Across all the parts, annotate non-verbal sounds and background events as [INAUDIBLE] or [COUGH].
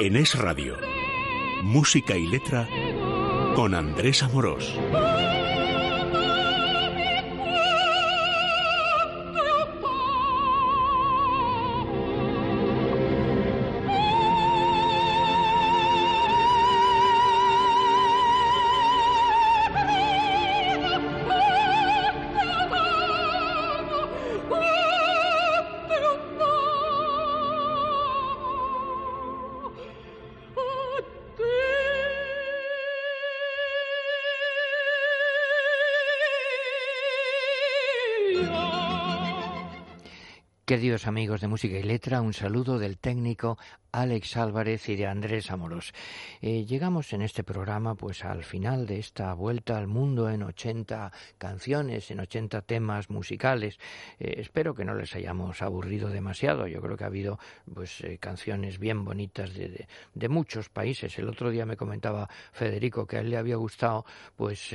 En Es Radio, música y letra con Andrés Amorós. Amigos de música y letra, un saludo del técnico Alex Álvarez y de Andrés Amoros. Eh, llegamos en este programa pues al final de esta vuelta al mundo en 80 canciones, en 80 temas musicales. Eh, espero que no les hayamos aburrido demasiado. Yo creo que ha habido pues eh, canciones bien bonitas de, de, muchos países. El otro día me comentaba Federico que a él le había gustado pues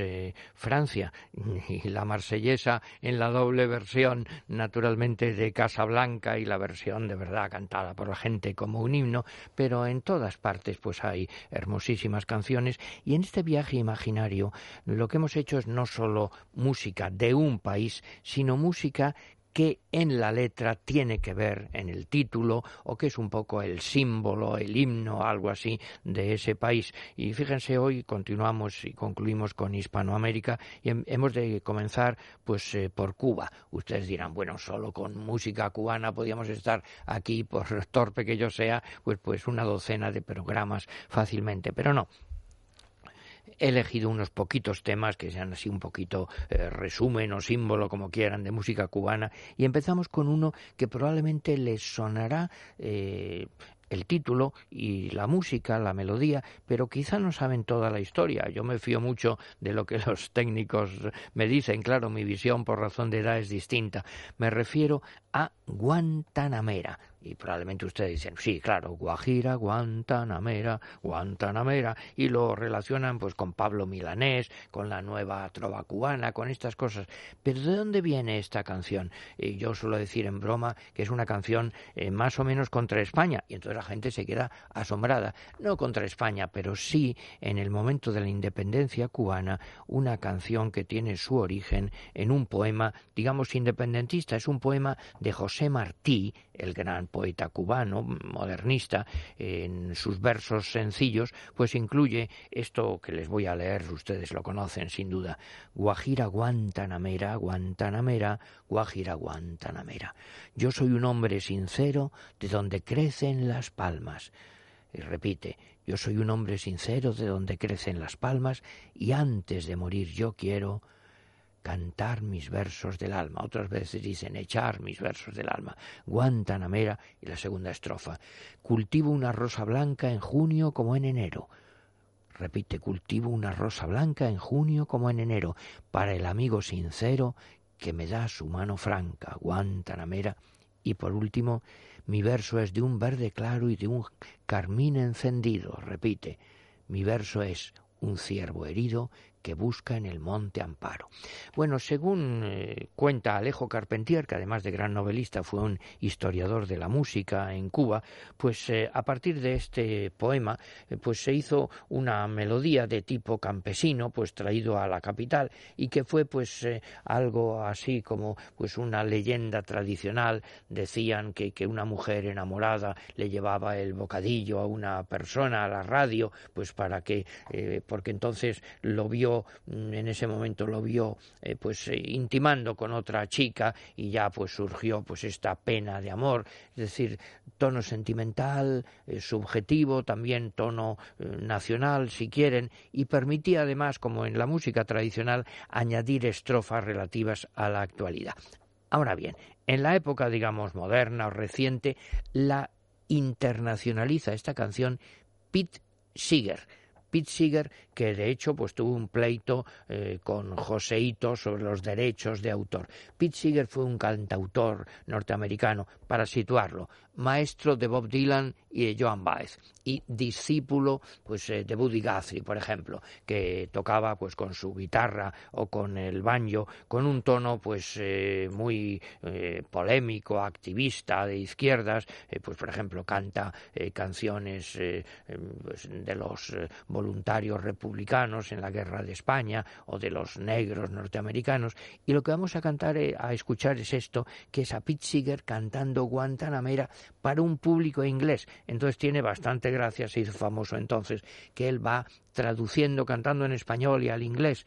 Francia [LAUGHS] y la marsellesa en la doble versión naturalmente de Casablanca y la versión de verdad cantada por la gente como un pero en todas partes pues hay hermosísimas canciones. Y en este viaje imaginario lo que hemos hecho es no solo música de un país, sino música que en la letra tiene que ver en el título o que es un poco el símbolo, el himno, algo así de ese país. Y fíjense, hoy continuamos y concluimos con Hispanoamérica y hemos de comenzar pues eh, por Cuba. Ustedes dirán, bueno, solo con música cubana podíamos estar aquí, por [LAUGHS] torpe que yo sea, pues pues una docena de programas fácilmente, pero no, he elegido unos poquitos temas que sean así un poquito eh, resumen o símbolo, como quieran, de música cubana. Y empezamos con uno que probablemente les sonará eh, el título y la música, la melodía, pero quizá no saben toda la historia. Yo me fío mucho de lo que [LAUGHS] los técnicos me dicen, claro, mi visión por razón de edad es distinta. Me refiero a Guantanamera, y probablemente ustedes dicen, sí, claro, Guajira, Guantanamera, Guantanamera, y lo relacionan pues con Pablo Milanés, con la nueva trova cubana, con estas cosas. Pero ¿de dónde viene esta canción? Y yo suelo decir en broma que es una canción eh, más o menos contra España, y entonces la gente se queda asombrada. No contra España, pero sí en el momento de la independencia cubana, una canción que tiene su origen en un poema, digamos, independentista. Es un poema de José Martí, el gran poeta cubano, modernista, en sus versos sencillos, pues incluye esto que les voy a leer, ustedes lo conocen sin duda. Guajira Guantanamera, Guantanamera, Guajira Guantanamera. Yo soy un hombre sincero de donde crecen las palmas. Y repite, yo soy un hombre sincero de donde crecen las palmas y antes de morir yo quiero cantar mis versos del alma. Otras veces dicen echar mis versos del alma. Guantanamera y la segunda estrofa. Cultivo una rosa blanca en junio como en enero. Repite, cultivo una rosa blanca en junio como en enero, para el amigo sincero que me da su mano franca, Guantanamera. Y por último, mi verso es de un verde claro y de un carmín encendido. Repite, mi verso es un ciervo herido que busca en el monte amparo. Bueno, según eh, cuenta Alejo Carpentier, que además de gran novelista fue un historiador de la música en Cuba, pues eh, a partir de este poema eh, pues se hizo una melodía de tipo campesino, pues traído a la capital y que fue pues algo así como pues una leyenda tradicional, decían que, que una mujer enamorada le llevaba el bocadillo a una persona a la radio, pues para que porque entonces lo vio Mm, en ese momento lo vio eh, pues eh, intimando con otra chica y ya pues surgió pues esta pena de amor, es decir, tono sentimental, eh, subjetivo, también tono nacional si quieren y permitía además como en la música tradicional añadir estrofas relativas a la actualidad. Ahora bien, en la época digamos moderna o reciente la internacionaliza esta canción Pete Seeger Pete Seeger, que de hecho pues tuvo un pleito eh, con Joseito sobre los derechos de autor. Pete Seeger fue un cantautor norteamericano, para situarlo, maestro de Bob Dylan y de Joan Baez y discípulo pues eh, de Buddy Guthrie, por ejemplo, que tocaba pues con su guitarra o con el banjo con un tono pues eh, muy eh, polémico, activista de izquierdas, pues por ejemplo canta canciones pues, de los voluntarios republicanos en la guerra de España o de los negros norteamericanos y lo que vamos a cantar a escuchar es esto, que es a Pete Seeger cantando Guantanamera para un público inglés. Entonces tiene bastante gracia, se hizo famoso entonces, que él va traduciendo, cantando en español y al inglés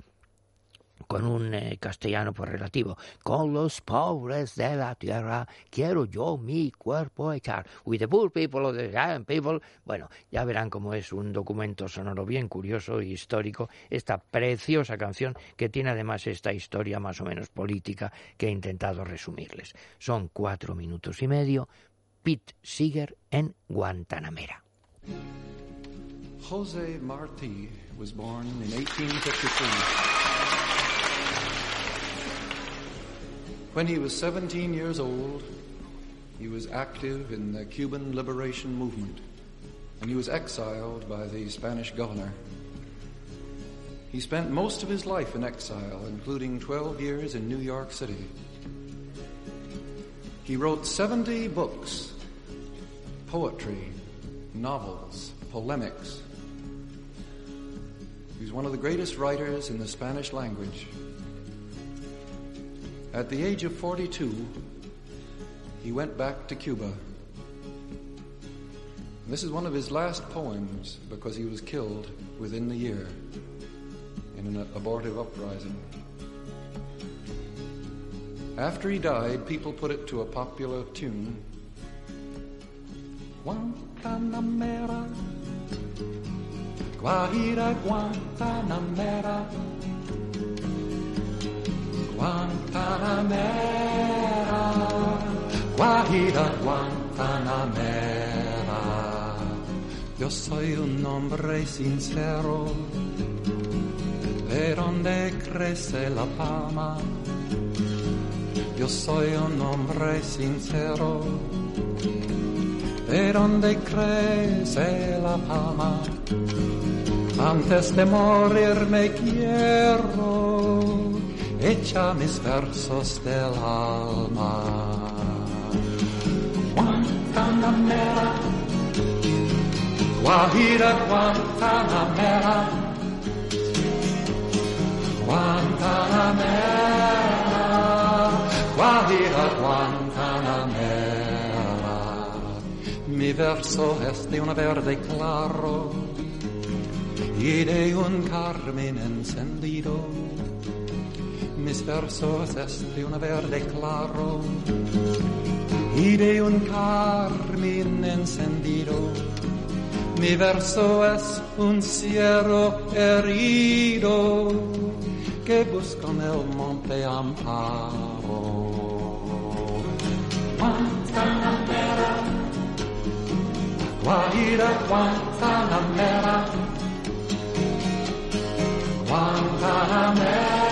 con un eh, castellano pues relativo. Con los pobres de la tierra quiero yo mi cuerpo echar. With the poor people of the giant people. Bueno, ya verán cómo es un documento sonoro bien curioso y histórico esta preciosa canción que tiene además esta historia más o menos política que he intentado resumirles. Son cuatro minutos y medio. Pete Seeger en Guantanamera. Jose Marti was born in 1853. When he was 17 years old, he was active in the Cuban liberation movement, and he was exiled by the Spanish governor. He spent most of his life in exile, including 12 years in New York City. He wrote 70 books, poetry, novels, polemics. He's one of the greatest writers in the Spanish language. At the age of 42, he went back to Cuba. This is one of his last poems because he was killed within the year in an abortive uprising. After he died, people put it to a popular tune. Guantanamera, Guajira Guantanamera, Guantanamera, Guajira Guantanamera. Yo soy un hombre sincero, de donde crece la palma yo soy un hombre sincero, de donde crece la palma. Antes de morir me quiero, echa mis versos del alma. Guantanamera, Guajira Guantanamera, Guantanamera. Guajira verso es de un verde claro y de un carmen encendido. Mis versos es de un verde claro y de un carmen encendido. Mi verso es un cielo herido que busca en el monte amparo. Guantanamera, Guajira Guantanamera, Guantanamera,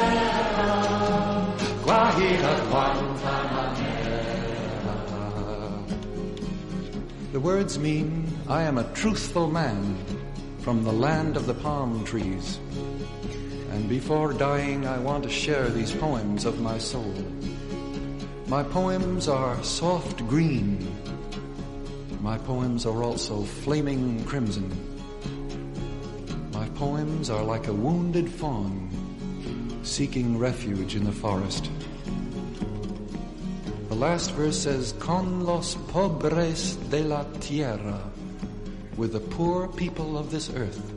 Guajira Guantanamera. The words mean, I am a truthful man from the land of the palm trees. And before dying, I want to share these poems of my soul. My poems are soft green. My poems are also flaming crimson. My poems are like a wounded fawn seeking refuge in the forest. The last verse says, Con los pobres de la tierra, with the poor people of this earth,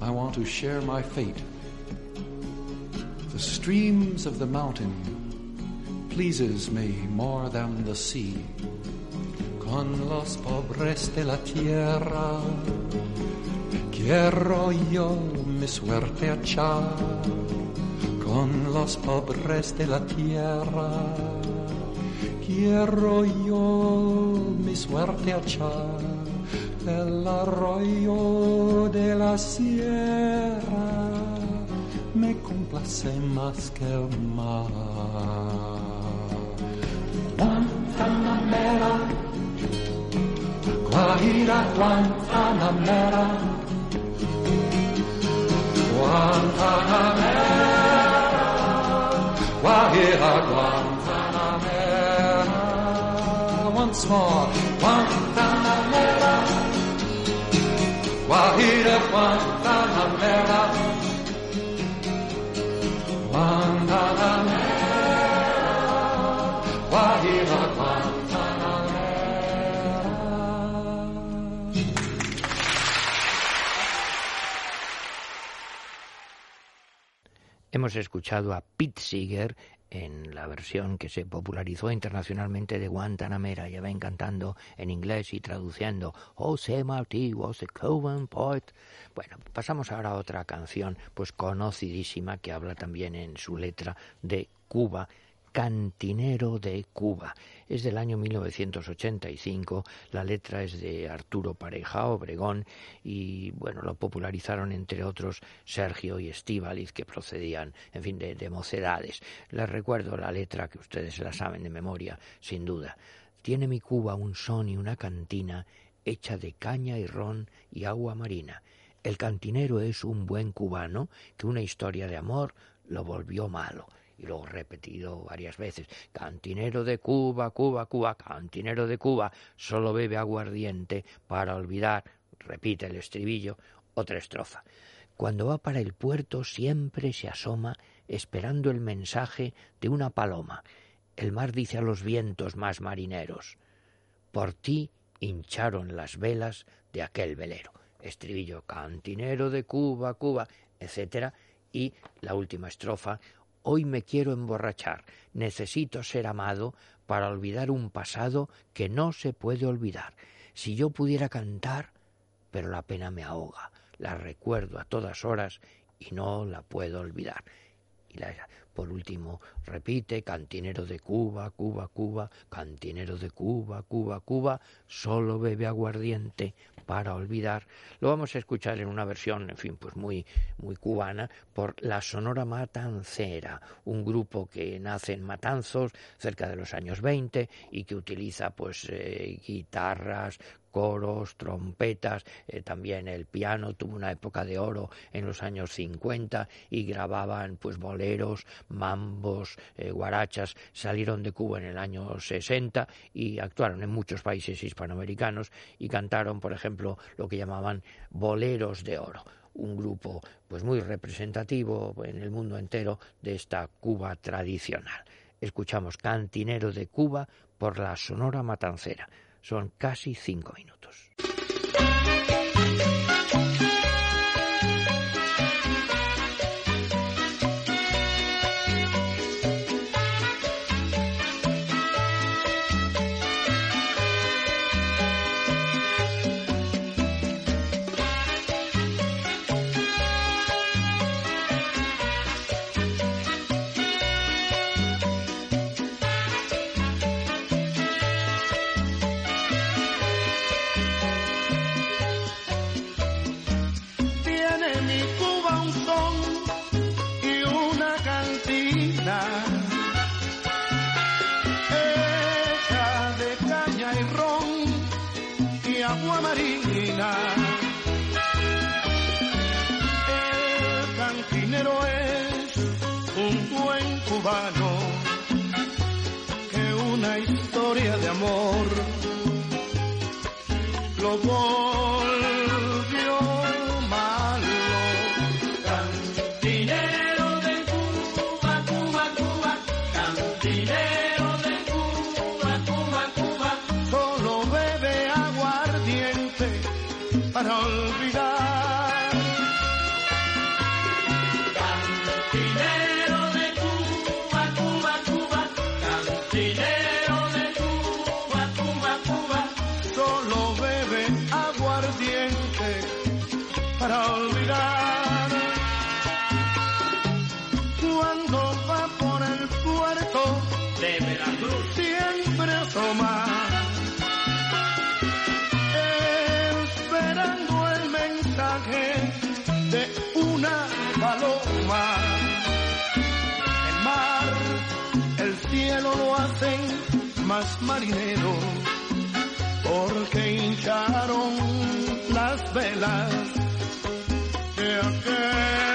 I want to share my fate. The streams of the mountain pleases me more than the sea. Con los pobres de la tierra quiero yo mi suerte echar. Con los pobres de la tierra quiero yo mi suerte echar. el arroyo de la sierra me complace más que el mar. Guajira, Guantanamera, Guantanamera, Guajira, Guantanamera, once more, Guantanamera, Guajira, Guantanamera, Guantanamera, Hemos escuchado a Pete Seeger en la versión que se popularizó internacionalmente de Guantanamera, ya ven cantando en inglés y traduciendo José Martí was a Cuban poet. Bueno, pasamos ahora a otra canción, pues conocidísima, que habla también en su letra de Cuba, Cantinero de Cuba. Es del año 1985, la letra es de Arturo Pareja Obregón y bueno, lo popularizaron entre otros Sergio y Estíbaliz que procedían, en fin, de, de mocedades. Les recuerdo la letra que ustedes la saben de memoria, sin duda. Tiene mi Cuba un son y una cantina hecha de caña y ron y agua marina. El cantinero es un buen cubano que una historia de amor lo volvió malo y luego repetido varias veces. Cantinero de Cuba, Cuba, Cuba, cantinero de Cuba, solo bebe aguardiente para olvidar, repite el estribillo, otra estrofa. Cuando va para el puerto siempre se asoma esperando el mensaje de una paloma. El mar dice a los vientos más marineros, por ti hincharon las velas de aquel velero. Estribillo, cantinero de Cuba, Cuba, etcétera, y la última estrofa, Hoy me quiero emborrachar, necesito ser amado para olvidar un pasado que no se puede olvidar. Si yo pudiera cantar, pero la pena me ahoga, la recuerdo a todas horas y no la puedo olvidar. Y la, por último, repite, cantinero de Cuba, Cuba, Cuba, cantinero de Cuba, Cuba, Cuba, solo bebe aguardiente para olvidar. Lo vamos a escuchar en una versión, en fin, pues muy, muy cubana, por la Sonora Matancera, un grupo que nace en Matanzos cerca de los años 20 y que utiliza pues eh, guitarras, coros, trompetas, eh, también el piano tuvo una época de oro en los años 50 y grababan pues boleros, mambos, eh, guarachas, salieron de Cuba en el año 60 y actuaron en muchos países hispanoamericanos y cantaron, por ejemplo, lo que llamaban boleros de oro un grupo pues muy representativo en el mundo entero de esta Cuba tradicional. Escuchamos Cantinero de Cuba por la Sonora Matancera. Son casi cinco minutos. Que una historia de amor lo siempre asoma. Esperando el mensaje de una paloma. El mar, el cielo lo hacen más marinero. Porque hincharon las velas de aquel.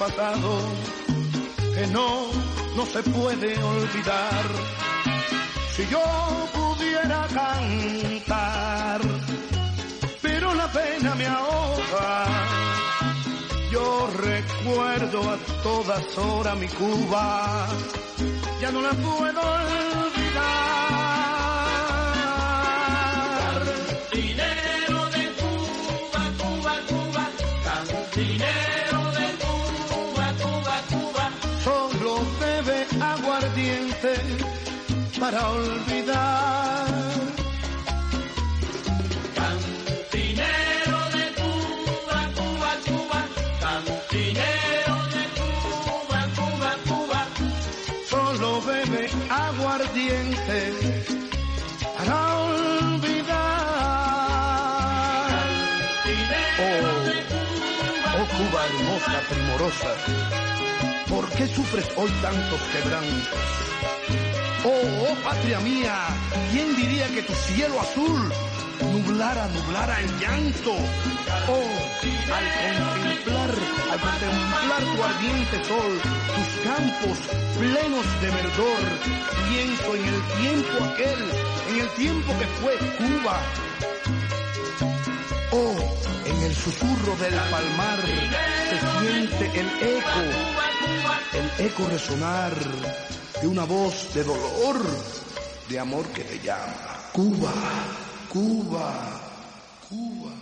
Pasado que no, no se puede olvidar. Si yo pudiera cantar, pero la pena me ahoga. Yo recuerdo a todas horas mi Cuba, ya no la puedo. Para olvidar. Cantinero de Cuba, Cuba, Cuba, cantinero de Cuba, Cuba, Cuba. Solo bebe aguardiente para olvidar. Oh, oh Cuba hermosa, primorosa, ¿por qué sufres hoy tantos quebrantos? Oh, oh patria mía, ¿quién diría que tu cielo azul nublara, nublara el llanto? Oh, al contemplar, al contemplar tu ardiente sol, tus campos plenos de verdor, pienso en el tiempo aquel, en el tiempo que fue Cuba. Oh, en el susurro del palmar se siente el eco, el eco resonar de una voz de dolor, de amor que te llama. Cuba, Cuba, Cuba.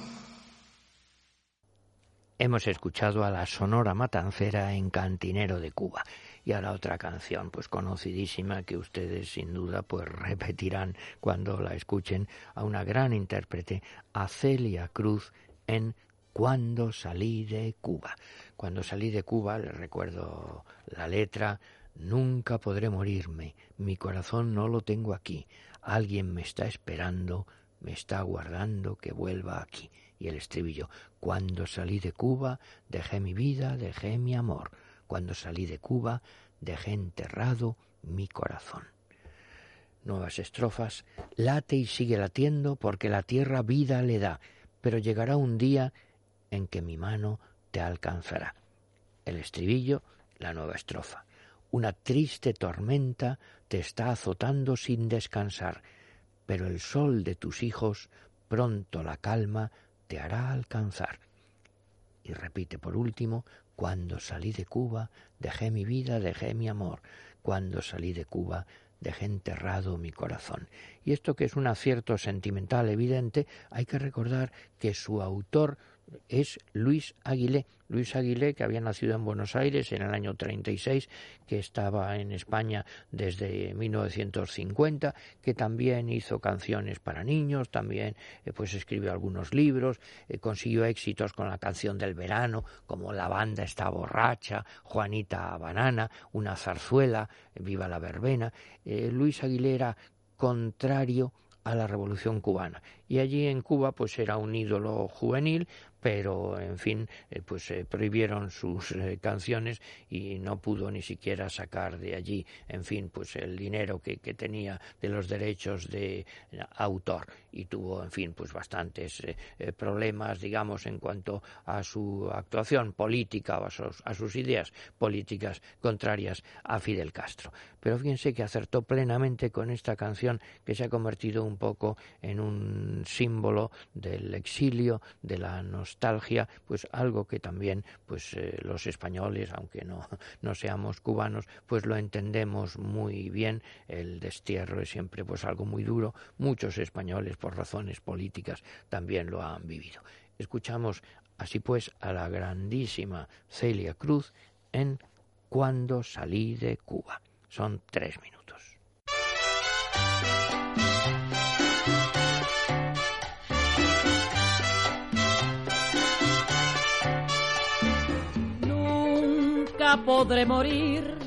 Hemos escuchado a la Sonora Matancera en Cantinero de Cuba. Y ahora otra canción, pues conocidísima, que ustedes sin duda pues [LAUGHS] repetirán cuando la escuchen, a una gran intérprete, a Celia Cruz en Cuando salí de Cuba. Cuando salí de Cuba, les recuerdo la letra, Nunca podré morirme, mi corazón no lo tengo aquí, alguien me está esperando, me está aguardando que vuelva aquí. Y el estribillo, cuando salí de Cuba, dejé mi vida, dejé mi amor. Cuando salí de Cuba, dejé enterrado mi corazón. Nuevas estrofas, late y sigue latiendo porque la tierra vida le da, pero llegará un día en que mi mano te alcanzará. El estribillo, la nueva estrofa. Una triste tormenta te está azotando sin descansar, pero el sol de tus hijos pronto la calma te hará alcanzar. Y repite por último, cuando salí de Cuba, dejé mi vida, dejé mi amor. Cuando salí de Cuba, dejé enterrado mi corazón. Y esto que es un acierto sentimental evidente, hay que recordar que su autor es Luis Aguilé. Luis Aguilé, que había nacido en Buenos Aires en el año 36, que estaba en España desde 1950, que también hizo canciones para niños, también eh, pues escribió algunos libros, eh, consiguió éxitos con la canción del verano, como La banda está borracha, Juanita Banana, una zarzuela, Viva la verbena. Eh, Luis Aguilé era contrario a la revolución cubana y allí en Cuba pues era un ídolo juvenil pero en fin, eh, pues eh, prohibieron sus eh, canciones y no pudo ni siquiera sacar de allí, en fin, pues el dinero que, que tenía de los derechos de autor y tuvo, en fin, pues bastantes problemas, digamos, en cuanto a su actuación política o a sus, a sus ideas políticas contrarias a Fidel Castro. Pero fíjense que acertó plenamente con esta canción que se ha convertido un poco en un símbolo del exilio, de la nostalgia, pues algo que también pues eh, los españoles, aunque no, [LAUGHS] no seamos cubanos, pues lo entendemos muy bien. El destierro es siempre pues algo muy duro. Muchos españoles por razones políticas también lo han vivido. Escuchamos así pues a la grandísima Celia Cruz en Cuando salí de Cuba. Son tres minutos. Podré morir,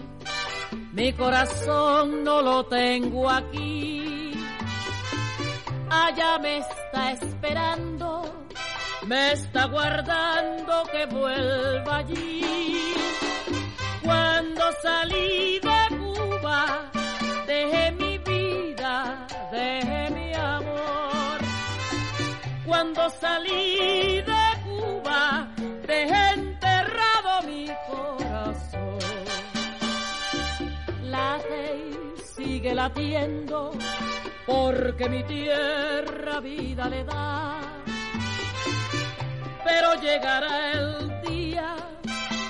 mi corazón no lo tengo aquí. Allá me está esperando, me está guardando que vuelva allí. Cuando salí de dejé mi vida, dejé mi amor. Cuando salí de Cuba, dejé sigue latiendo, porque mi tierra vida le da. Pero llegará el día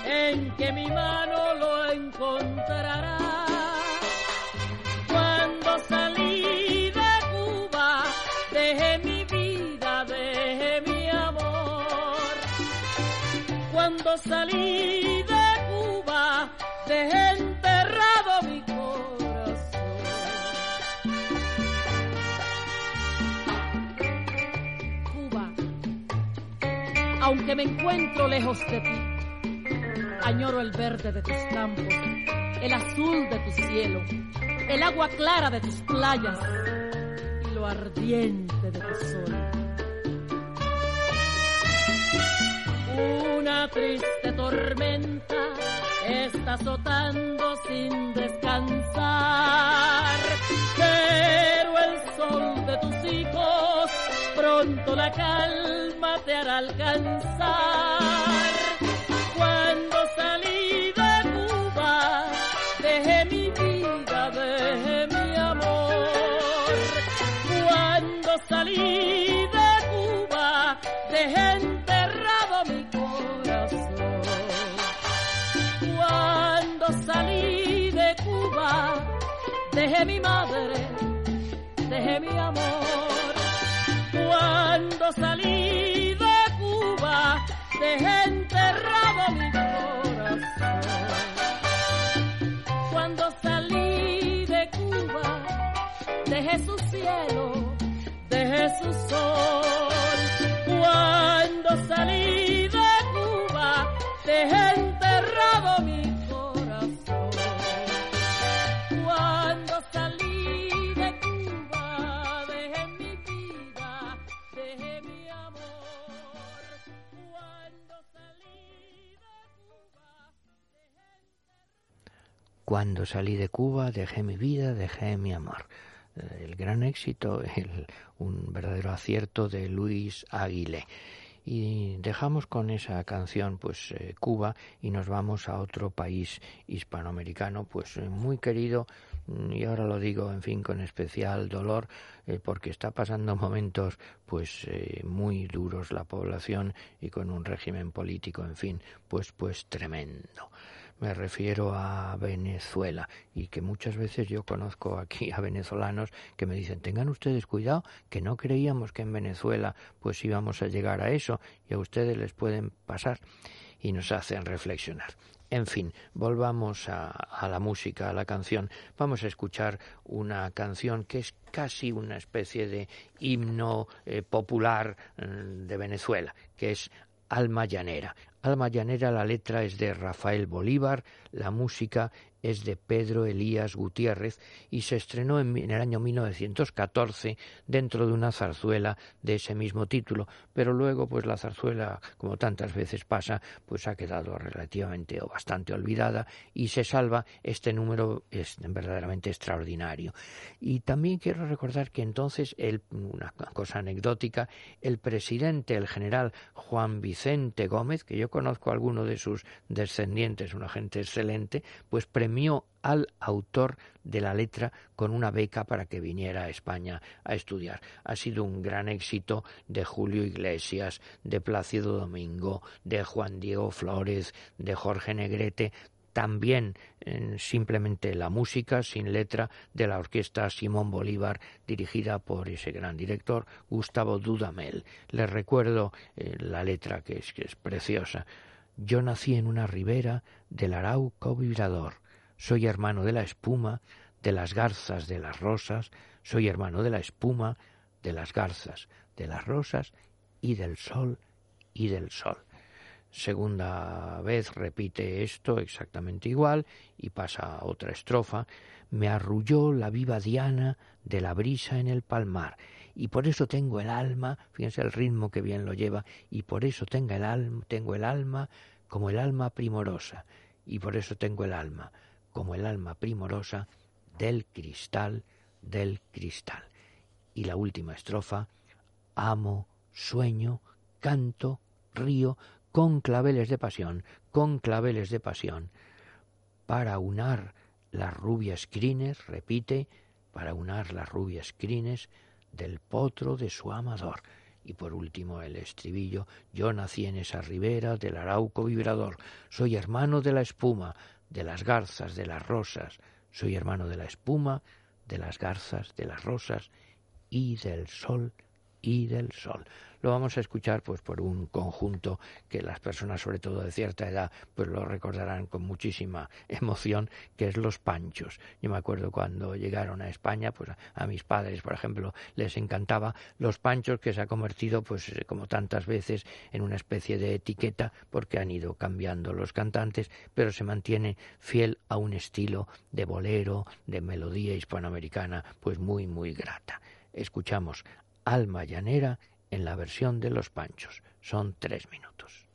en que mi mano lo encontrará salí de Cuba, dejé enterrado aunque me encuentro lejos de ti, añoro el verde de tus campos, el azul de tu cielo, el agua clara de tus playas y lo ardiente de tu sol. Una triste tormenta está azotando sin descansar. Pero el sol de tus hijos pronto la calma te hará alcanzar. Cuando salí de Cuba, dejé mi vida, dejé mi amor. Cuando salí de Cuba, dejé dejé mi madre, dejé mi amor. Cuando salí de Cuba, dejé enterrado mi corazón. Cuando salí de Cuba, dejé su cielo, dejé su sol. Cuando salí de Cuba, dejé Cuando salí de Cuba dejé mi vida, dejé mi amor. Eh, el gran éxito, un verdadero acierto de Luis Aguilé. Y dejamos con esa canción pues eh, Cuba y nos vamos a otro país hispanoamericano pues eh, muy querido mm, y ahora lo digo en fin con especial dolor porque está pasando momentos pues muy duros la población y con un régimen político en fin pues pues tremendo me refiero a Venezuela y que muchas veces yo conozco aquí a venezolanos que me dicen tengan ustedes cuidado que no creíamos que en Venezuela pues íbamos a llegar a eso y a ustedes les pueden pasar y nos hacen reflexionar. En fin, volvamos a, la música, a la canción. Vamos a escuchar una canción que es casi una especie de himno eh, popular mm, de Venezuela, que es Alma Llanera. Alma Llanera, la letra es de Rafael Bolívar, la música es de Pedro Elías Gutiérrez y se estrenó en, el año 1914 dentro de una zarzuela de ese mismo título, pero luego pues la zarzuela, como tantas veces pasa, pues ha quedado relativamente o bastante olvidada y se salva este número es verdaderamente extraordinario. Y también quiero recordar que entonces el, una cosa anecdótica, el presidente, el general Juan Vicente Gómez, que yo conozco a alguno de sus descendientes, una gente excelente, pues premió al autor de la letra con una beca para que viniera a España a estudiar. Ha sido un gran éxito de Julio Iglesias, de Plácido Domingo, de Juan Diego Flores, de Jorge Negrete, también simplemente la música sin letra de la orquesta Simón Bolívar dirigida por ese gran director Gustavo Dudamel. Les recuerdo eh, la letra que es, que es preciosa. Yo nací en una ribera del Arauco vibrador. Soy hermano de la espuma, de las garzas, de las rosas. Soy hermano de la espuma, de las garzas, de las rosas y del sol y del sol segunda vez repite esto exactamente igual y pasa a otra estrofa. Me arrulló la viva diana de la brisa en el palmar y por eso tengo el alma, fíjense el ritmo que bien lo lleva, y por eso tengo el alma, tengo el alma como el alma primorosa, y por eso tengo el alma como el alma primorosa del cristal, del cristal. Y la última estrofa, amo, sueño, canto, río, con claveles de pasión, con claveles de pasión, para unar las rubias crines, repite, para unar las rubias crines del potro de su amador. Y por último el estribillo, yo nací en esa ribera del arauco vibrador, soy hermano de la espuma, de las garzas, de las rosas, soy hermano de la espuma, de las garzas, de las rosas y del sol y del sol. Lo vamos a escuchar pues por un conjunto que las personas sobre todo de cierta edad pues lo recordarán con muchísima emoción que es los panchos. Yo me acuerdo cuando llegaron a España pues a, mis padres por ejemplo les encantaba los panchos que se ha convertido pues eh, como tantas veces en una especie de etiqueta porque han ido cambiando los cantantes pero se mantiene fiel a un estilo de bolero de melodía hispanoamericana pues muy muy grata. Escuchamos Alma Llanera en la versión de los Panchos. Son tres minutos.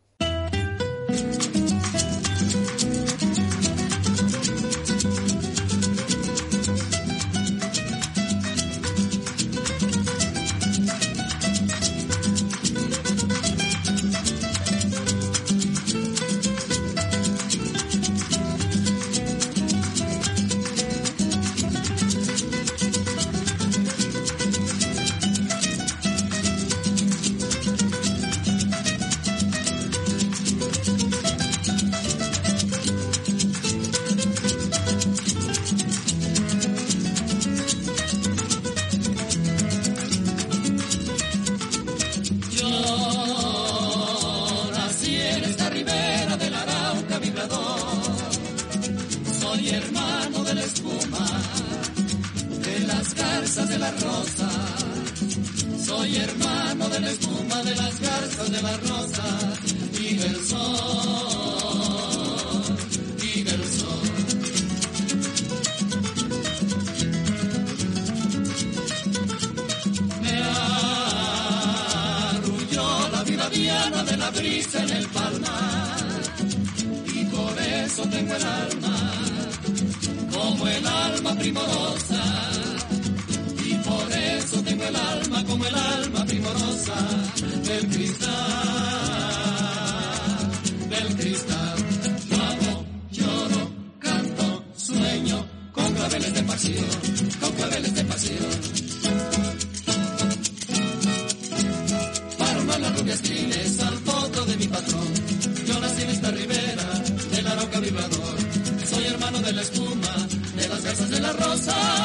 Tengo el alma como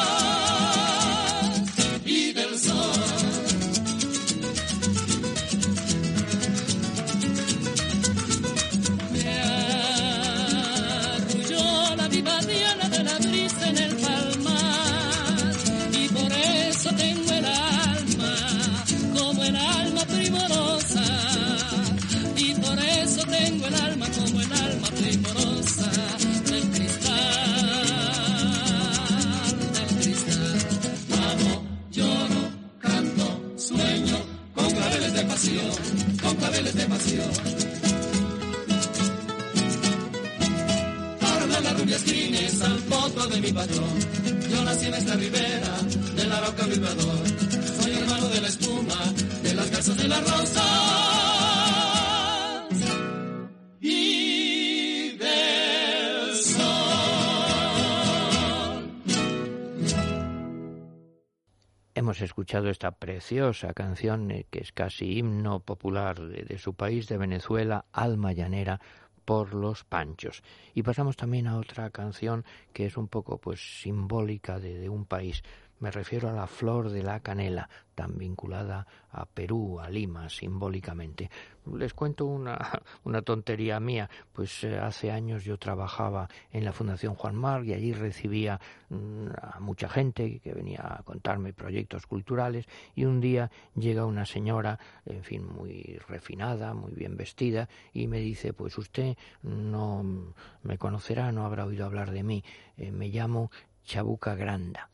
escuchado esta preciosa canción eh, que es casi himno popular de, su país, de Venezuela, Alma Llanera, por los Panchos. Y pasamos también a otra canción que es un poco pues simbólica de un país. Me refiero a la flor de la canela, tan vinculada a Perú, a Lima, simbólicamente. Les cuento una, [LAUGHS] una tontería mía. Pues eh, hace años yo trabajaba en la Fundación Juan Mar y allí recibía mm, a mucha gente que venía a contarme proyectos culturales y un día llega una señora, en fin, muy refinada, muy bien vestida y me dice, pues usted no me conocerá, no habrá oído hablar de mí. Eh, me llamo Chabuca Granda.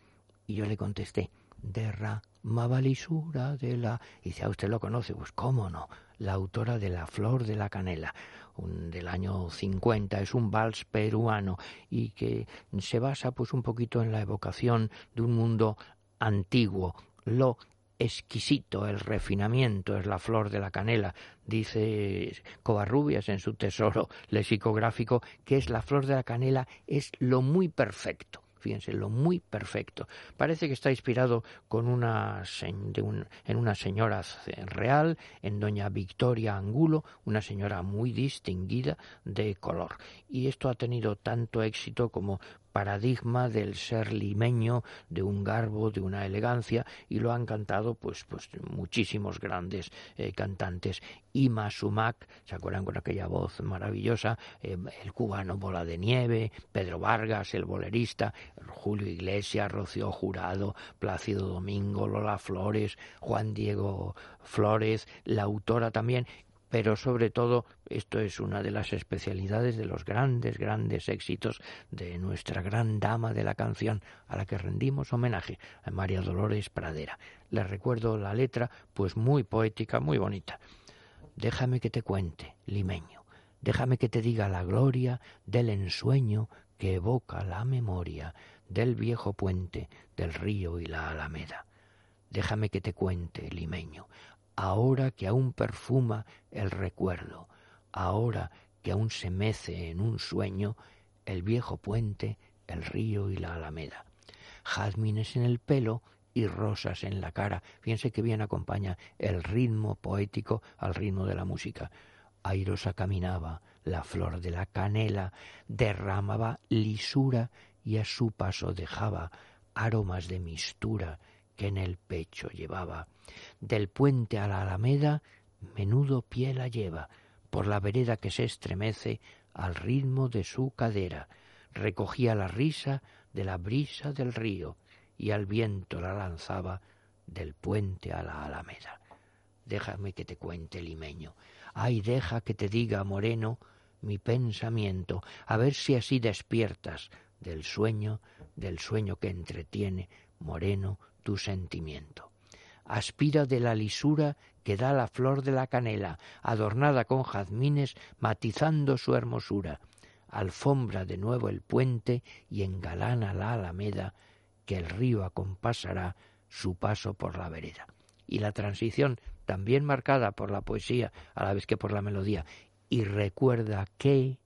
Y yo le contesté, derramaba lisura de la... Y dice, ¿a usted lo conoce? Pues cómo no, la autora de La Flor de la Canela, un, del año 50, es un vals peruano y que se basa pues un poquito en la evocación de un mundo antiguo, lo exquisito, el refinamiento es la flor de la canela, dice Covarrubias en su tesoro lexicográfico, que es la flor de la canela, es lo muy perfecto fíjense, lo muy perfecto. Parece que está inspirado con una en una señora real, en doña Victoria Angulo, una señora muy distinguida de color. Y esto ha tenido tanto éxito como paradigma del ser limeño, de un garbo, de una elegancia, y lo han cantado pues, pues muchísimos grandes eh, cantantes. Ima Sumac, ¿se acuerdan con aquella voz maravillosa? Eh, el cubano Bola de Nieve, Pedro Vargas, el bolerista, Julio Iglesias, Rocío Jurado, Plácido Domingo, Lola Flores, Juan Diego Flores, la autora también, pero sobre todo esto es una de las especialidades de los grandes, grandes éxitos de nuestra gran dama de la canción a la que rendimos homenaje, a María Dolores Pradera. Les recuerdo la letra, pues muy poética, muy bonita. Déjame que te cuente, limeño, déjame que te diga la gloria del ensueño que evoca la memoria del viejo puente, del río y la alameda. Déjame que te cuente, limeño, ahora que aún perfuma el recuerdo, ahora que aún se mece en un sueño el viejo puente, el río y la alameda. Jazmines en el pelo y rosas en la cara. Fíjense que bien acompaña el ritmo poético al ritmo de la música. Airosa caminaba, la flor de la canela derramaba lisura y a su paso dejaba aromas de mistura que en el pecho llevaba. Del puente a la alameda, menudo pie la lleva, por la vereda que se estremece al ritmo de su cadera. Recogía la risa de la brisa del río y al viento la lanzaba del puente a la alameda. Déjame que te cuente, limeño. Ay, deja que te diga, moreno, mi pensamiento, a ver si así despiertas del sueño, del sueño que entretiene, moreno, tu sentimiento. Aspira de la lisura que da la flor de la canela, adornada con jazmines, matizando su hermosura. Alfombra de nuevo el puente y engalana la alameda, que el río acompasará su paso por la vereda. Y la transición, también marcada por la poesía a la vez que por la melodía, y recuerda que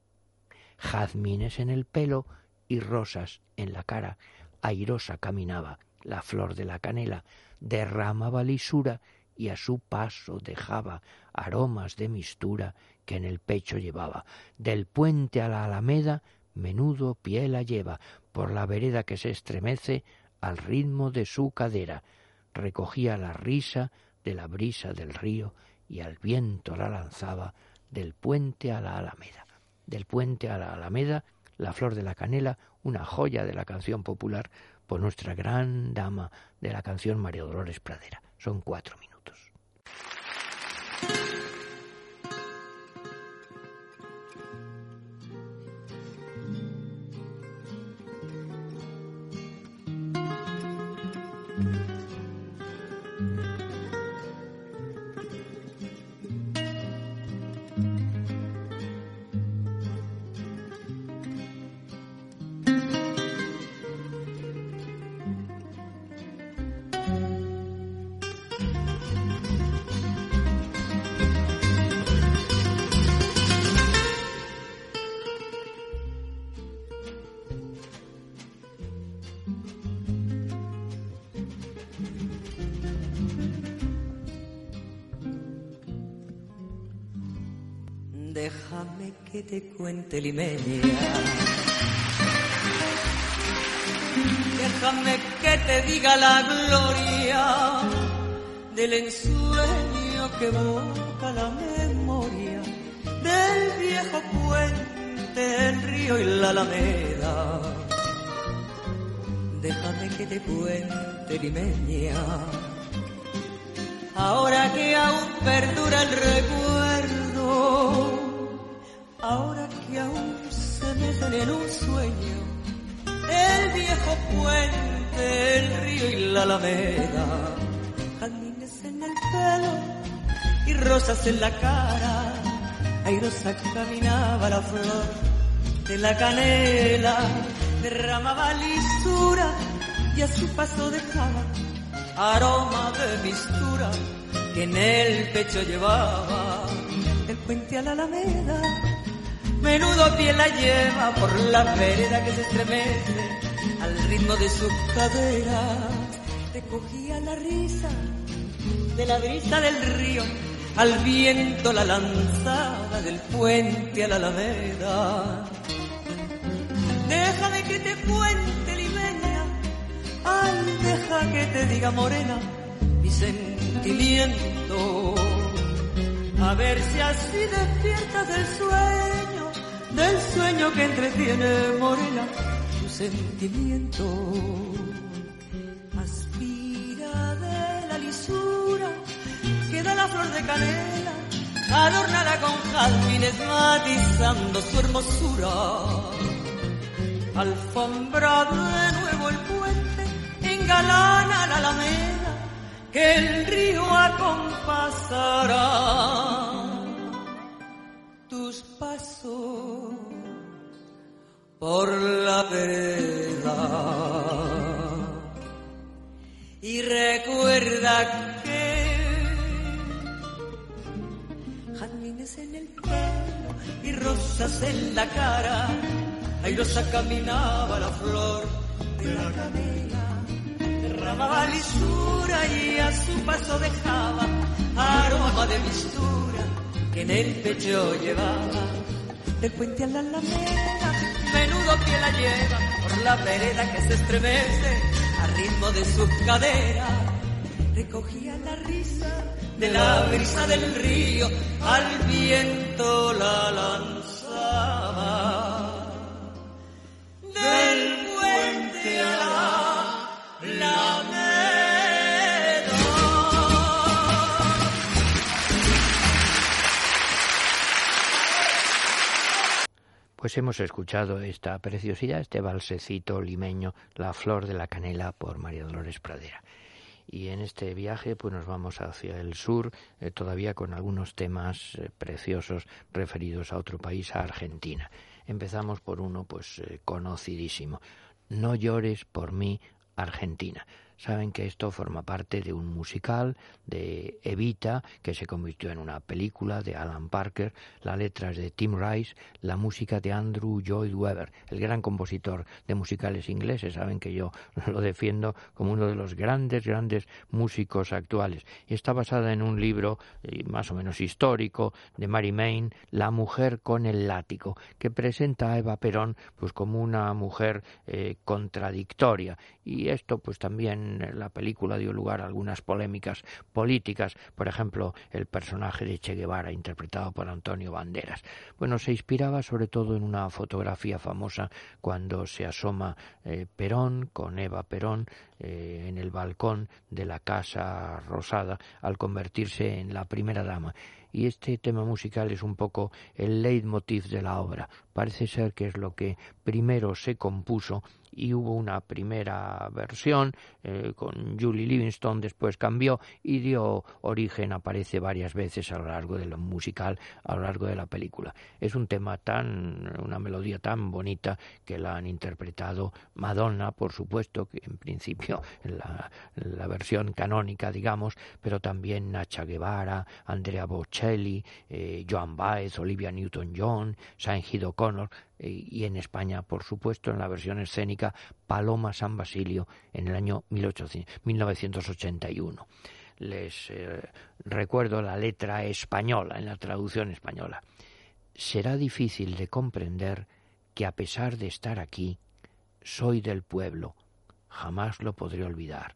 jazmines en el pelo y rosas en la cara, airosa caminaba la flor de la canela, derramaba lisura y a su paso dejaba aromas de mistura que en el pecho llevaba. Del puente a la alameda, menudo pie la lleva, por la vereda que se estremece al ritmo de su cadera. Recogía la risa de la brisa del río y al viento la lanzaba del puente a la alameda. Del puente a la alameda, la flor de la canela, una joya de la canción popular, por nuestra gran dama de la canción María Dolores Pradera. Son cuatro minutos. Que te cuente limeña. Déjame que te diga la gloria del ensueño que evoca la memoria del viejo puente, el río y la alameda. Déjame que te cuente limeña. Ahora que aún perdura el recuerdo, la alameda, jardines en el pelo y rosas en la cara, airosa caminaba la flor de la canela, derramaba lisura y a su paso dejaba aroma de mistura que en el pecho llevaba el puente a la alameda. Menudo pie la lleva por la vereda que se estremece al ritmo de sus caderas. Recogía la risa de la brisa del río, al viento la lanzada del puente a la alameda. Déjame que te cuente, limeña, ay, deja que te diga morena mi sentimiento. A ver si así despiertas del sueño, del sueño que entretiene morena tu sentimiento. La flor de canela, adornada con jazmines matizando su hermosura. Alfombra de nuevo el puente, engalana la alameda, que el río acompasará tus pasos por la vereda. Y recuerda que en el pelo y rosas en la cara, airosa caminaba la flor de la canela derramaba lisura y a su paso dejaba aroma de mistura que en el pecho llevaba. Del puente a la alameda, menudo pie la lleva por la vereda que se estremece al ritmo de sus caderas. Recogía la risa de la brisa del río, al viento la lanzaba. Del puente a la Pues hemos escuchado esta preciosidad, este balsecito limeño, La flor de la canela por María Dolores Pradera. Y en este viaje pues nos vamos hacia el sur, eh, todavía con algunos temas eh, preciosos referidos a otro país, a Argentina. Empezamos por uno pues eh, conocidísimo. No llores por mí, Argentina. Saben que esto forma parte de un musical de Evita, que se convirtió en una película de Alan Parker. La letra es de Tim Rice, la música de Andrew Lloyd Webber, el gran compositor de musicales ingleses. Saben que yo [LAUGHS] lo defiendo como uno de los grandes, grandes músicos actuales. Y está basada en un libro eh, más o menos histórico de Mary Main, La mujer con el látigo, que presenta a Eva Perón pues como una mujer eh, contradictoria. Y esto pues también la película dio lugar a algunas polémicas políticas, por ejemplo, el personaje de Che Guevara interpretado por Antonio Banderas. Bueno, se inspiraba sobre todo en una fotografía famosa cuando se asoma eh, Perón con Eva Perón eh, en el balcón de la Casa Rosada al convertirse en la primera dama y este tema musical es un poco el leitmotiv de la obra. Parece ser que es lo que primero se compuso y hubo una primera versión eh, con Julie Livingston, después cambió y dio origen, aparece varias veces a lo largo de la musical, a lo largo de la película. Es un tema tan, una melodía tan bonita que la han interpretado Madonna, por supuesto, que en principio la, la versión canónica, digamos, pero también Nacha Guevara, Andrea Bocelli, eh, Joan Baez, Olivia Newton-John, Saint O'Connor, eh, y en España, por supuesto, en la versión escénica Paloma San Basilio en el año 1981. Les eh, recuerdo la letra española, en la traducción española. será difícil de comprender que a pesar de estar aquí, soy del pueblo, jamás lo podré olvidar.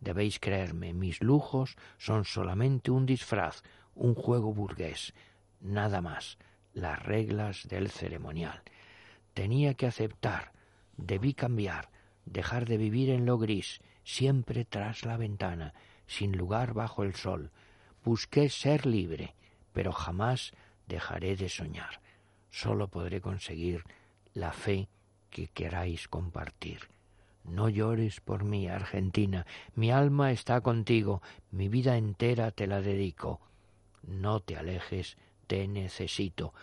Debéis creerme, mis lujos son solamente un disfraz, un juego burgués, nada más, las reglas del ceremonial. Tenía que aceptar, debí cambiar, dejar de vivir en lo gris, siempre tras la ventana, sin lugar bajo el sol. Busqué ser libre, pero jamás dejaré de soñar. Solo podré conseguir la fe que queráis compartir. No llores por mí, Argentina, mi alma está contigo, mi vida entera te la dedico. No te alejes, te necesito.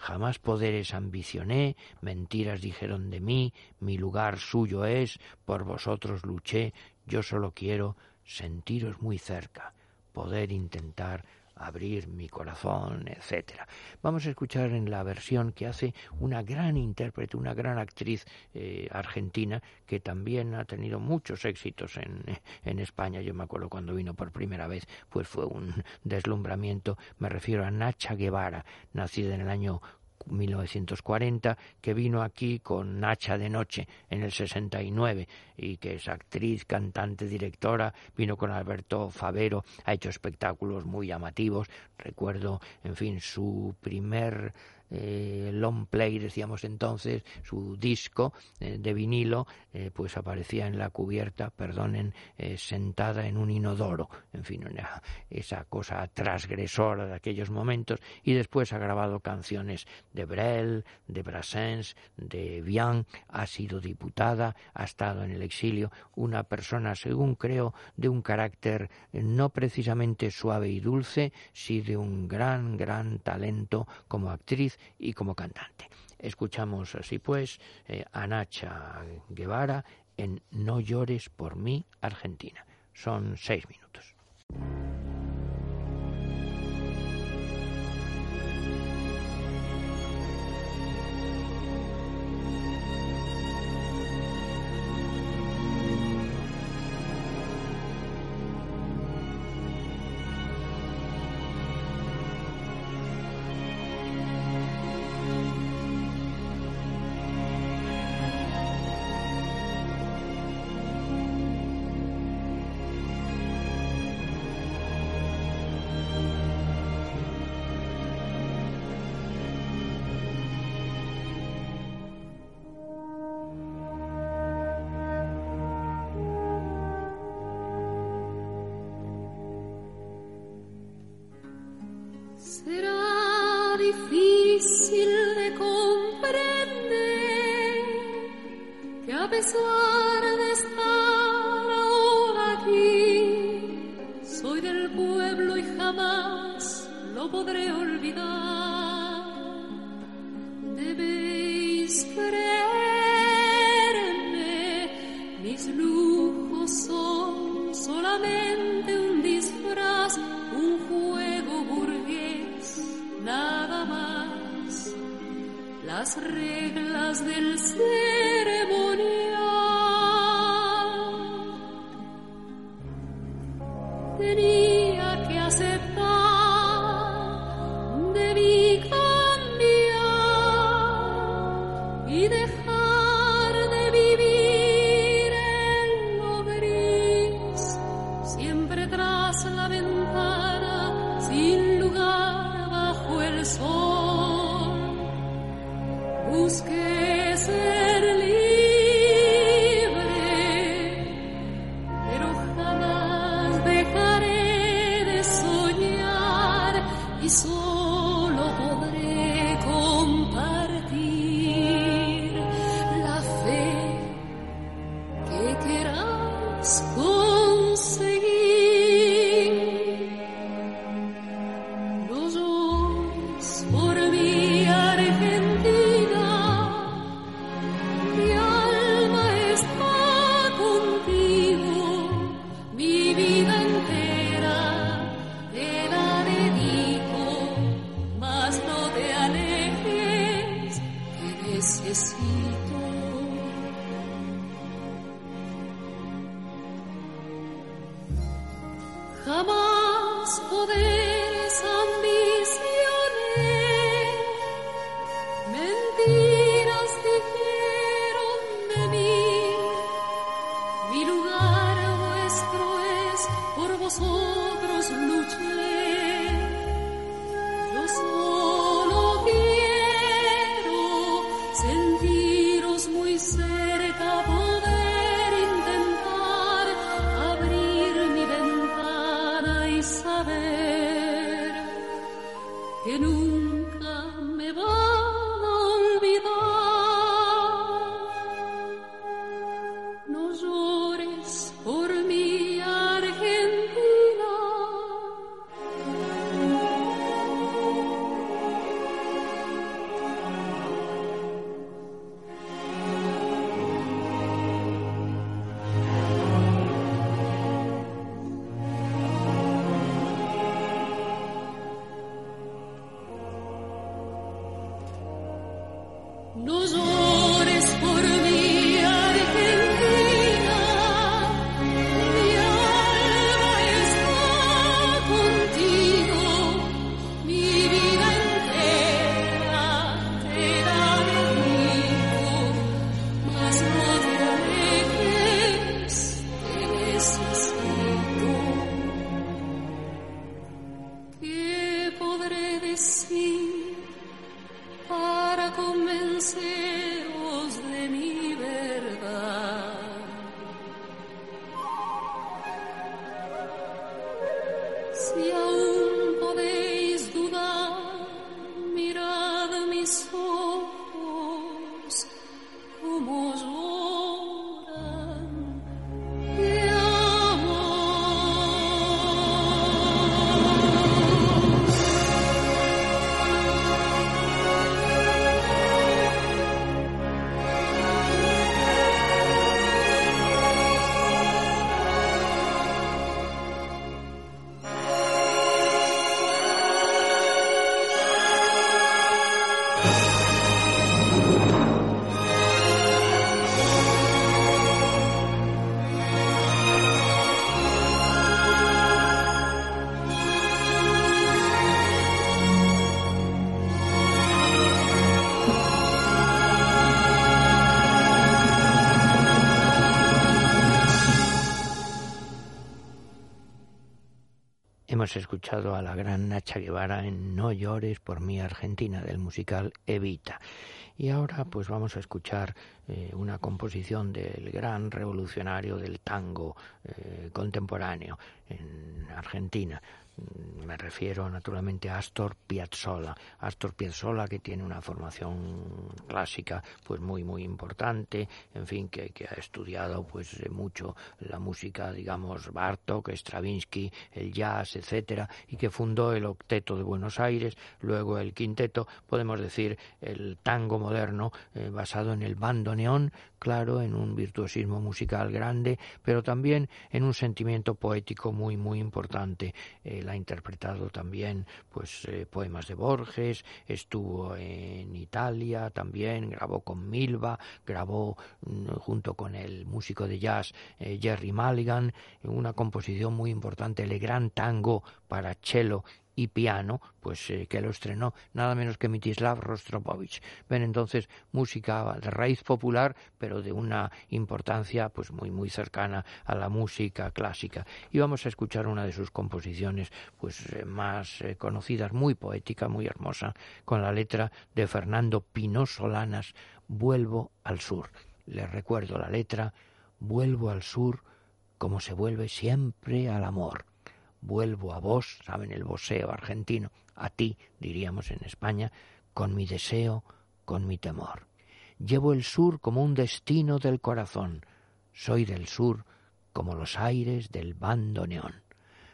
Jamás poderes ambicioné, mentiras dijeron de mí, mi lugar suyo es, por vosotros luché, yo solo quiero sentiros muy cerca, poder intentar abrir mi corazón, etcétera. Vamos a escuchar en la versión que hace una gran intérprete, una gran actriz eh, argentina que también ha tenido muchos éxitos en, en España. Yo me acuerdo cuando vino por primera vez, pues fue un deslumbramiento. Me refiero a Nacha Guevara, nacida en el año 1940, que vino aquí con Nacha de Noche en el 69 y que es actriz, cantante, directora, vino con Alberto Favero, ha hecho espectáculos muy llamativos. Recuerdo, en fin, su primer eh, long play, decíamos entonces, su disco eh, de vinilo, eh, pues aparecía en la cubierta, perdonen, sentada en un inodoro, en fin, esa cosa transgresora de aquellos momentos, y después ha grabado canciones de Brel, de Brassens, de Vian, ha sido diputada, ha estado en el exilio, una persona, según creo, de un carácter no precisamente suave y dulce, sí de un gran, gran talento como actriz y como cantante. Escuchamos así pues eh, a Nacha Guevara en No llores por mí, Argentina. Son seis minutos. Busqué ser Escuchado a la gran Nacha Guevara en No llores por mi Argentina del musical Evita. Y ahora pues vamos a escuchar eh, una composición del gran revolucionario del tango eh, contemporáneo en Argentina. Mm, Me refiero naturalmente a Astor Piazzolla. Astor Piazzolla que tiene una formación clásica pues muy muy importante, en fin, que, que ha estudiado pues eh, mucho la música, digamos, Bartok, Stravinsky, el jazz, etcétera, y que fundó el Octeto de Buenos Aires, luego el Quinteto, podemos decir el tango moderno eh, basado en el bandoneón, claro, en un virtuosismo musical grande, pero también en un sentimiento poético muy muy importante. Él ha interpretado también pues eh, poemas de Borges, estuvo en Italia también, grabó con Milva, grabó mm, junto con el músico de jazz eh, Jerry Mulligan, una composición muy importante, el gran tango para cello y piano, pues eh, que lo estrenó nada menos que Mitislav Rostropovich. Ven entonces música de raíz popular, pero de una importancia pues muy muy cercana a la música clásica. Y vamos a escuchar una de sus composiciones pues eh, más eh, conocidas, muy poética, muy hermosa, con la letra de Fernando Pino Solanas, Vuelvo al sur. Les recuerdo la letra, Vuelvo al sur como se vuelve siempre al amor vuelvo a vos, saben el voseo argentino, a ti, diríamos en España, con mi deseo, con mi temor. Llevo el sur como un destino del corazón, soy del sur como los aires del bandoneón.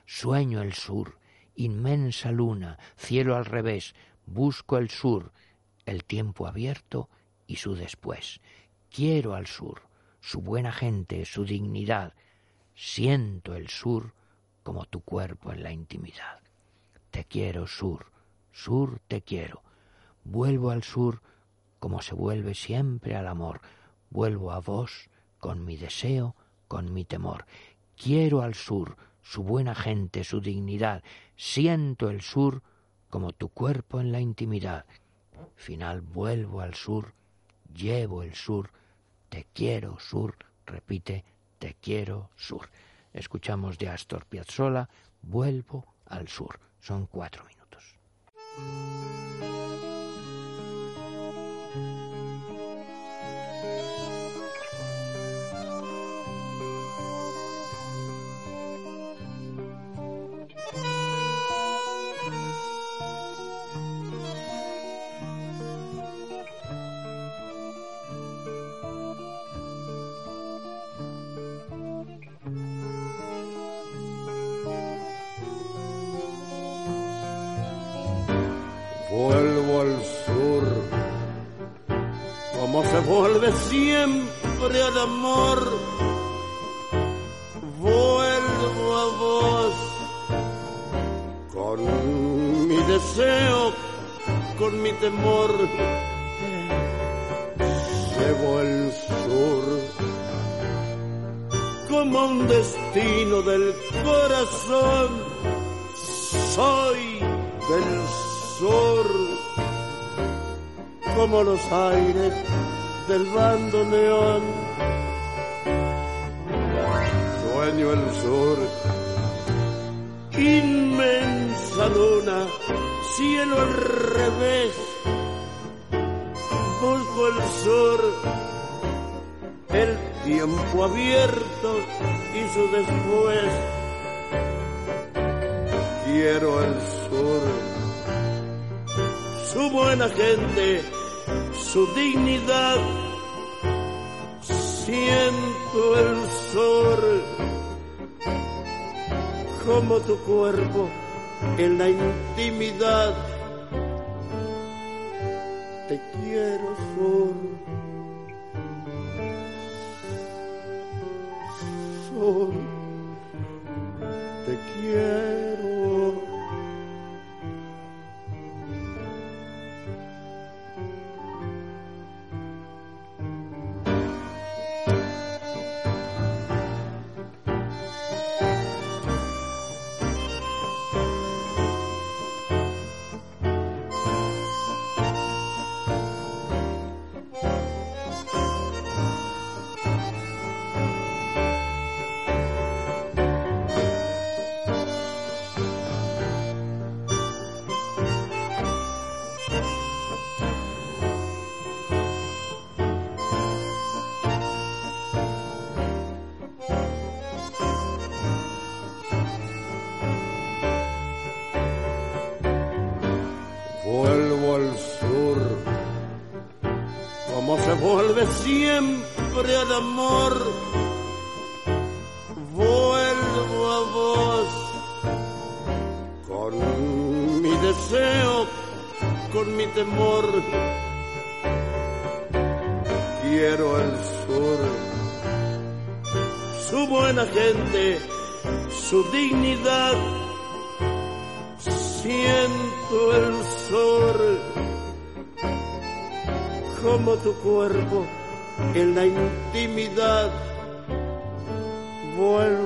Sueño el sur, inmensa luna, cielo al revés, busco el sur, el tiempo abierto y su después. Quiero al sur, su buena gente, su dignidad. Siento el sur como tu cuerpo en la intimidad. Te quiero, sur, sur te quiero. Vuelvo al sur como se vuelve siempre al amor. Vuelvo a vos con mi deseo, con mi temor. Quiero al sur, su buena gente, su dignidad. Siento el sur como tu cuerpo en la intimidad. Final vuelvo al sur, llevo el sur, te quiero, sur, repite, te quiero, sur. Escuchamos de Astor Piazzolla, Vuelvo al sur. Son cuatro minutos. Vuelve siempre al amor, vuelvo a vos con mi deseo, con mi temor, llevo el sur como un destino del corazón, soy del sur, como los aires del bando neón. Sueño el sur, inmensa luna, cielo al revés. Busco el sur, el tiempo abierto y su después. Quiero el sur, su buena gente, su dignidad. Siento el sur como tu cuerpo en la intimidad. Vuelve siempre al amor. Vuelvo a vos con mi deseo, con mi temor. Quiero el sur, su buena gente, su dignidad siento el como tu cuerpo en la intimidad vuelvo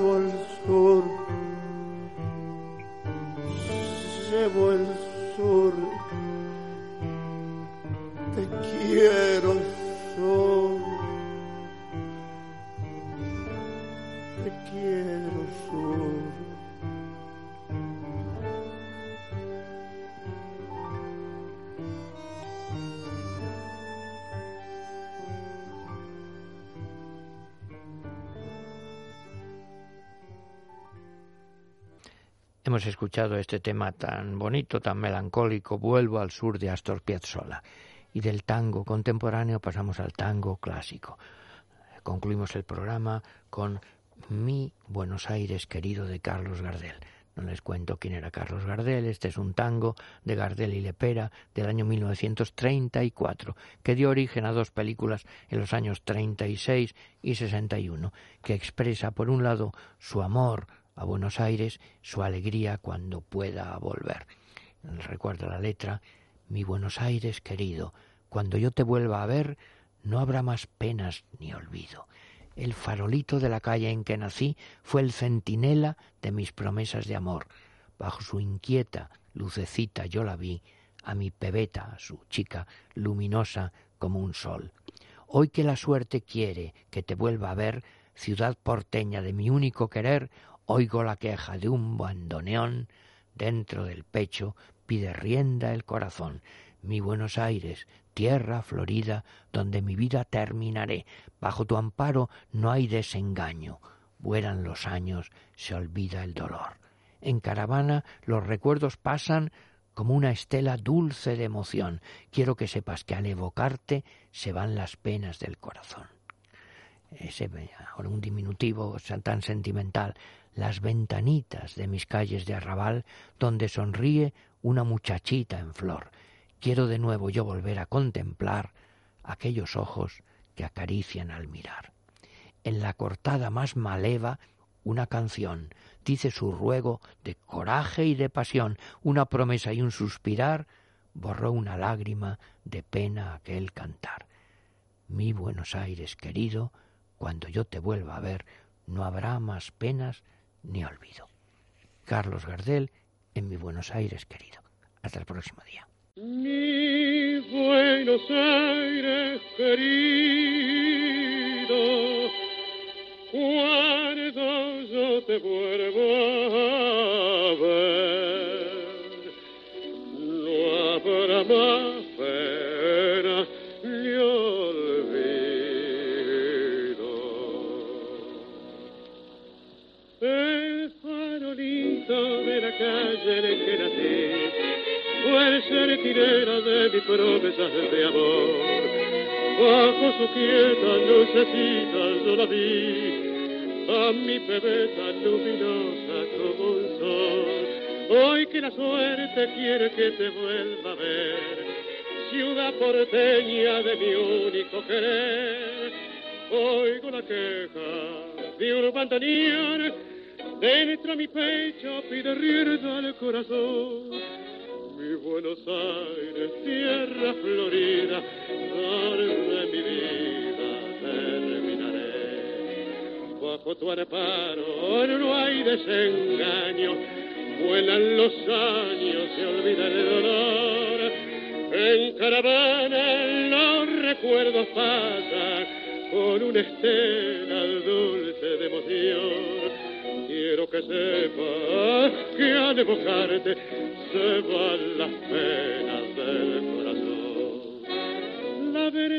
Hemos escuchado este tema tan bonito, tan melancólico, Vuelvo al sur de Astor Piazzolla. Y del tango contemporáneo pasamos al tango clásico. Concluimos el programa con Mi Buenos Aires querido de Carlos Gardel. No les cuento quién era Carlos Gardel, este es un tango de Gardel y Lepera del año 1934, que dio origen a dos películas en los años 36 y 61, que expresa por un lado su amor a Buenos Aires, su alegría cuando pueda volver. Recuerda la letra, mi Buenos Aires querido, cuando yo te vuelva a ver, no habrá más penas ni olvido. El farolito de la calle en que nací fue el centinela de mis promesas de amor. Bajo su inquieta lucecita yo la vi, a mi pebeta, su chica, luminosa como un sol. Hoy que la suerte quiere que te vuelva a ver, ciudad porteña de mi único querer, oigo la queja de un bandoneón dentro del pecho pide rienda el corazón. Mi Buenos Aires, tierra florida, donde mi vida terminaré. Bajo tu amparo no hay desengaño. Vuelan los años, se olvida el dolor. En caravana los recuerdos pasan como una estela dulce de emoción. Quiero que sepas que al evocarte se van las penas del corazón. Ese, un diminutivo tan sentimental, las ventanitas de mis calles de arrabal, donde sonríe una muchachita en flor. Quiero de nuevo yo volver a contemplar aquellos ojos que acarician al mirar. En la cortada más maleva, una canción dice su ruego de coraje y de pasión, una promesa y un suspirar, borró una lágrima de pena aquel cantar. Mi Buenos Aires querido, cuando yo te vuelva a ver, no habrá más penas ni olvido. Carlos Gardel en mi Buenos Aires querido. Hasta el próximo día. Mi Buenos Aires querido, cuando yo te vuelvo a ver, tirera de mis promesas de amor. Bajo su quieta lucecita yo la vi, a mi bebé tan luminosa como un sol. Hoy que la suerte quiere que te vuelva a ver, ciudad porteña de mi único querer. Oigo la queja de un bandoneón, dentro de mi pecho pide rienda al corazón Buenos Aires, tierra florida, de mi vida terminaré. Bajo tu amparo no hay desengaño, vuelan los años, se olvida el dolor. En caravana los recuerdos pasan con una estela dulce de emoción quiero que sepas que al evocarte se van las penas del